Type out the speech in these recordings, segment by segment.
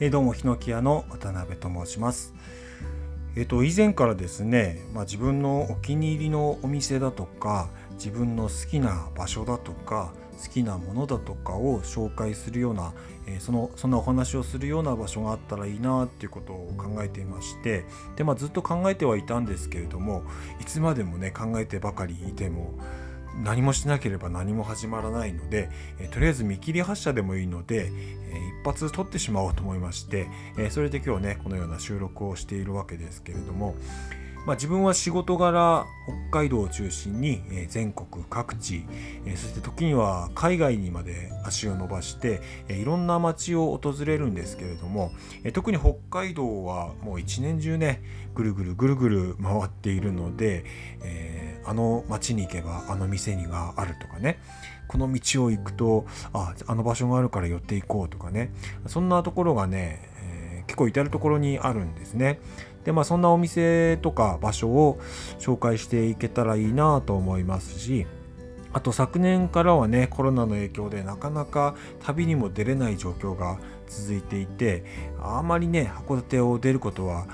え、どうもヒノキ屋の渡辺と申します。えっ、と以前からですね、まあ、自分のお気に入りのお店だとか自分の好きな場所だとか好きなものだとかを紹介するような、え、そのそんなお話をするような場所があったらいいなっていうことを考えていましてで、まあ、ずっと考えてはいたんですけれどもいつまでもね考えてばかりいても何もしなければ何も始まらないので、えとりあえず見切り発車でもいいので、え発撮ってしまおうと思いまして、えそれで今日ねこのような収録をしているわけですけれども、まあ、自分は仕事柄北海道を中心に全国各地そして時には海外にまで足を伸ばしていろんな街を訪れるんですけれども特に北海道はもう一年中ねぐるぐるぐるぐる回っているので、え、あの街に行けばあの店にがあるとかねこの道を行くとああの場所があるから寄っていこうとかねそんなところがね、結構至る所にあるんですね。でまあそんなお店とか場所を紹介していけたらいいなと思いますしあと昨年からはねコロナの影響でなかなか旅にも出れない状況が続いていてあまりね函館を出ることは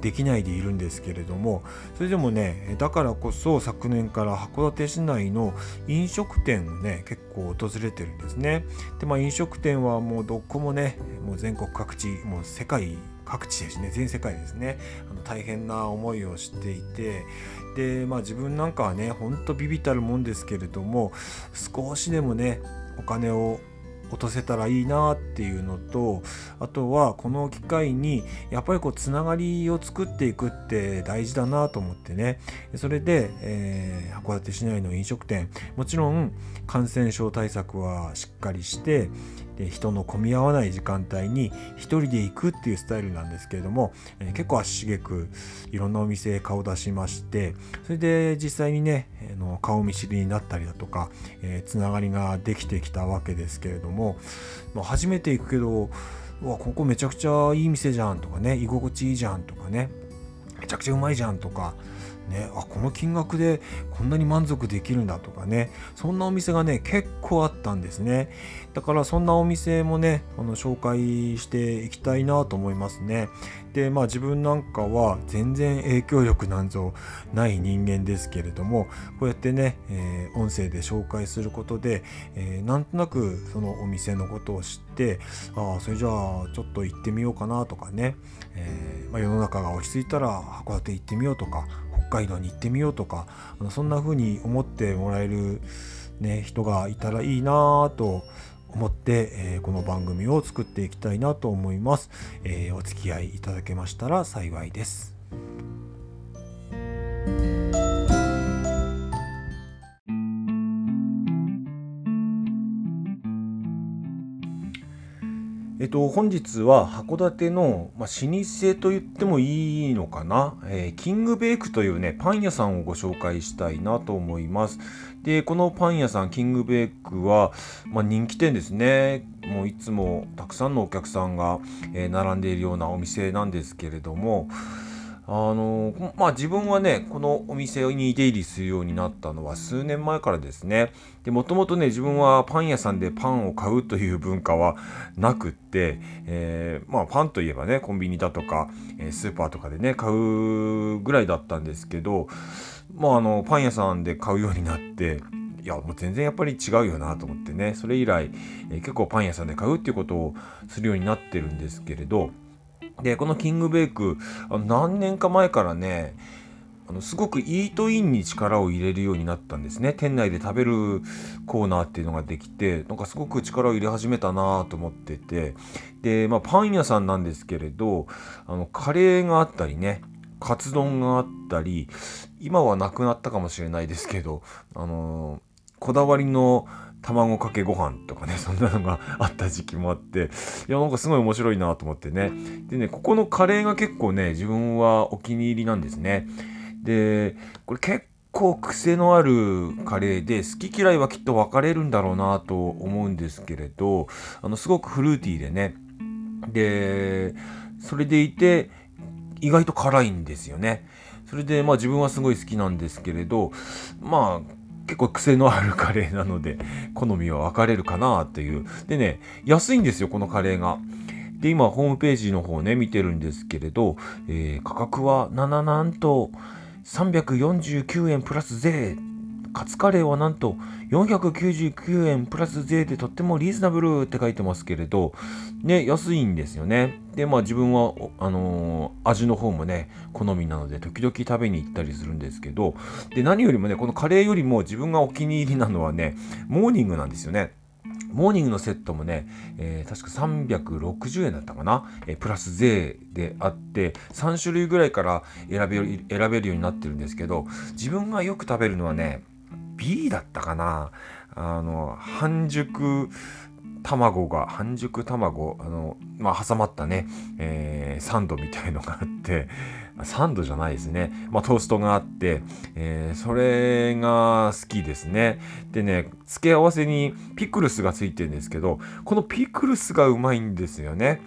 できないでいるんですけれどもそれでもねだからこそ昨年から函館市内の飲食店をね結構訪れてるんですね。でまあ飲食店はもうどこもねもう全国各地もう世界各地ですね。全世界ですね。あの大変な思いをしていてでまあ自分なんかはねほんとビビたるもんですけれども少しでもねお金を落とせたらいいなっていうのとあとはこの機会にやっぱりこうつながりを作っていくって大事だなと思ってね。それで、えー、函館市内の飲食店もちろん感染症対策はしっかりしてで人の混み合わない時間帯に1人で行くっていうスタイルなんですけれども、えー、結構足しげくいろんなお店へ顔出しましてそれで実際にね、えー、の顔見知りになったりだとか、えー、つながりができてきたわけですけれども、まあ、初めて行くけどわここめちゃくちゃいい店じゃんとかね居心地いいじゃんとかねめちゃくちゃうまいじゃんとかね、あこの金額でこんなに満足できるんだとかねそんなお店がね結構あったんですね。だからそんなお店もねあの紹介していきたいなと思いますね。でまあ自分なんかは全然影響力なんぞない人間ですけれどもこうやってね、えー、音声で紹介することで、えー、なんとなくそのお店のことを知ってああそれじゃあちょっと行ってみようかなとかね、えー、まあ、世の中が落ち着いたら函館行ってみようとか海道に行ってみようとかそんな風に思ってもらえる、ね、人がいたらいいなと思って、えー、この番組を作っていきたいなと思います、えー、お付き合いいただけましたら幸いです。えっと、本日は函館の、まあ、老舗と言ってもいいのかな、えー、キングベイクというね、パン屋さんをご紹介したいなと思います。で、このパン屋さん、キングベイクは、まあ、人気店ですね。もういつもたくさんのお客さんが、えー、並んでいるようなお店なんですけれども、あのまあ自分はねこのお店に出入りするようになったのは数年前からですね。でもともとね自分はパン屋さんでパンを買うという文化はなくって、えー、まあパンといえばねコンビニだとか、えスーパーとかでね買うぐらいだったんですけどまああのパン屋さんで買うようになっていやもう全然やっぱり違うよなと思ってね。それ以来、えー、結構パン屋さんで買うっていうことをするようになってるんですけれどで、このキングベイク、あの何年か前からね、あのすごくイートインに力を入れるようになったんですね。店内で食べるコーナーっていうのができて、なんかすごく力を入れ始めたなと思ってて、で、まあパン屋さんなんですけれど、あのカレーがあったりね、カツ丼があったり、今はなくなったかもしれないですけど、あのこだわりの卵かけご飯とかね、そんなのがあった時期もあって、いや、なんかすごい面白いなと思ってね。でね、ここのカレーが結構ね、自分はお気に入りなんですね。で、これ結構癖のあるカレーで、好き嫌いはきっと分かれるんだろうなと思うんですけれど、あの、すごくフルーティーでね。で、それでいて、意外と辛いんですよね。それで、まあ自分はすごい好きなんですけれど、まあ、結構癖のあるカレーなので、好みは分かれるかなっていう。でね、安いんですよ、このカレーが。で今ホームページの方ね見てるんですけれど、えー、価格は7なんと349円プラス税カツカレーはなんと499円プラス税でとってもリーズナブルって書いてますけれど、ね、安いんですよね。で、まあ自分は、あのー、味の方もね、好みなので時々食べに行ったりするんですけど、で、何よりもね、このカレーよりも自分がお気に入りなのはね、モーニングなんですよね。モーニングのセットもね、えー、確か360円だったかな、えー、プラス税であって、3種類ぐらいから選べ選べるようになってるんですけど、自分がよく食べるのはね、B だったかな。あの半熟卵が半熟卵あの、まあ、挟まったね、えー、サンドみたいのがあってサンドじゃないですね、まあ、トーストがあって、えー、それが好きですね。でね付け合わせにピクルスがついてるんですけどこのピクルスがうまいんですよね。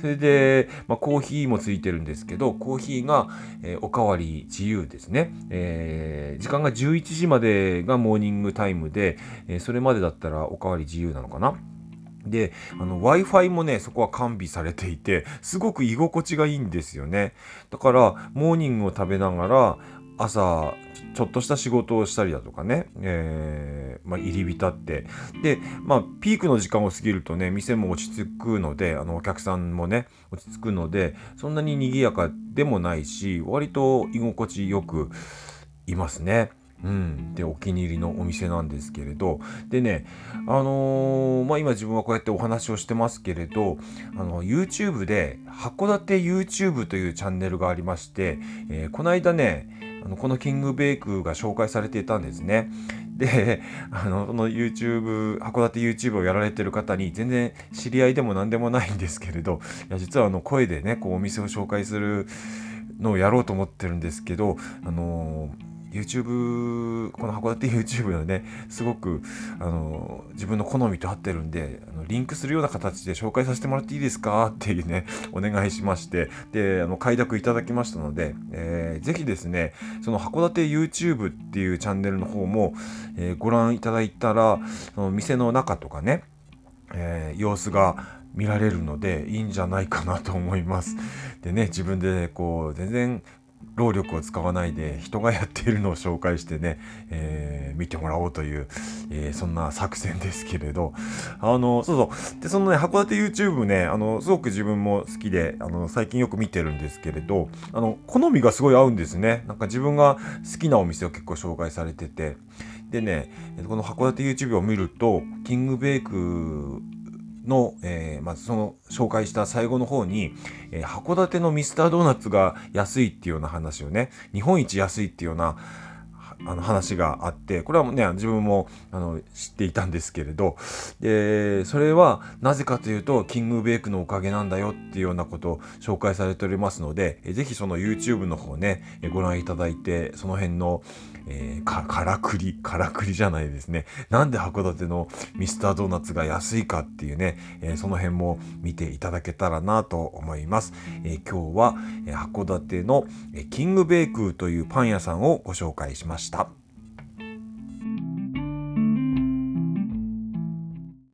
それで、まあ、コーヒーもついてるんですけど、コーヒーが、えー、おかわり自由ですね、えー、時間が11時までがモーニングタイムで、えー、それまでだったらおかわり自由なのかなで、Wi-Fi もね、そこは完備されていて、すごく居心地がいいんですよね。だから、モーニングを食べながら、朝ちょっとした仕事をしたりだとかね、えー、まあ、入り浸ってで、まあ、ピークの時間を過ぎるとね店も落ち着くのであのお客さんもね落ち着くのでそんなに賑やかでもないし割と居心地よくいますね。うん、でお気に入りのお店なんですけれどでねあのー、まあ今自分はこうやってお話をしてますけれどあの YouTube で函館 YouTube というチャンネルがありまして、えー、この間ねあのこのキングベイクが紹介されていたんですね。で、あの、その YouTube、函館 YouTube をやられてる方に全然知り合いでも何でもないんですけれど、いや実はあの声でね、こうお店を紹介するのをやろうと思ってるんですけど、あのー YouTube この函館 YouTube のねすごくあの自分の好みと合ってるんであのリンクするような形で紹介させてもらっていいですか？っていうねお願いしましてであの快諾いただきましたので、えー、ぜひですねその函館 YouTube っていうチャンネルの方も、えー、ご覧いただいたらその店の中とかね、えー、様子が見られるのでいいんじゃないかなと思います。でね自分でこう全然労力を使わないで人がやっているのを紹介してね、えー、見てもらおうという、えー、そんな作戦ですけれど、あの、そうそう。で、そのね、函館 YouTube ね、あの、すごく自分も好きで、あの、最近よく見てるんですけれど、あの、好みがすごい合うんですね。なんか自分が好きなお店を結構紹介されてて、でね、この函館 YouTube を見ると、キングベイクの、えー、まずその紹介した最後の方に、えー、函館のミスタードーナツが安いっていうような話をね、日本一安いっていうようなあの話があって、これはね、自分もあの知っていたんですけれど、で、それはなぜかというと、キングベイクのおかげなんだよっていうようなことを紹介されておりますので、ぜひその YouTube の方ね、ご覧いただいて、その辺の、えー、か、からくり、からくりじゃないですね。なんで函館のミスタードーナツが安いかっていうね、えー、その辺も見ていただけたらなと思います。えー、今日は、え函館のえキングベイクーというパン屋さんをご紹介しました。